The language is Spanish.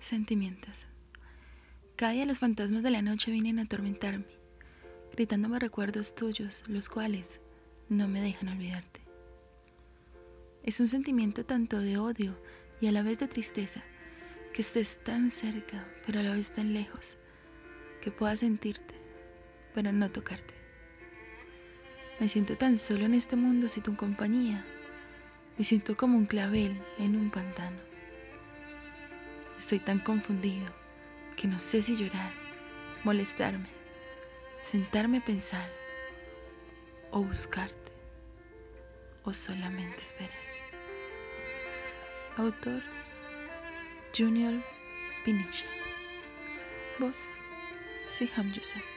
Sentimientos. Cada día los fantasmas de la noche vienen a atormentarme, gritándome recuerdos tuyos, los cuales no me dejan olvidarte. Es un sentimiento tanto de odio y a la vez de tristeza, que estés tan cerca, pero a la vez tan lejos, que pueda sentirte, pero no tocarte. Me siento tan solo en este mundo sin tu compañía. Me siento como un clavel en un pantano. Estoy tan confundido que no sé si llorar, molestarme, sentarme a pensar o buscarte o solamente esperar. Autor Junior Piniche. Voz Siham Yusef.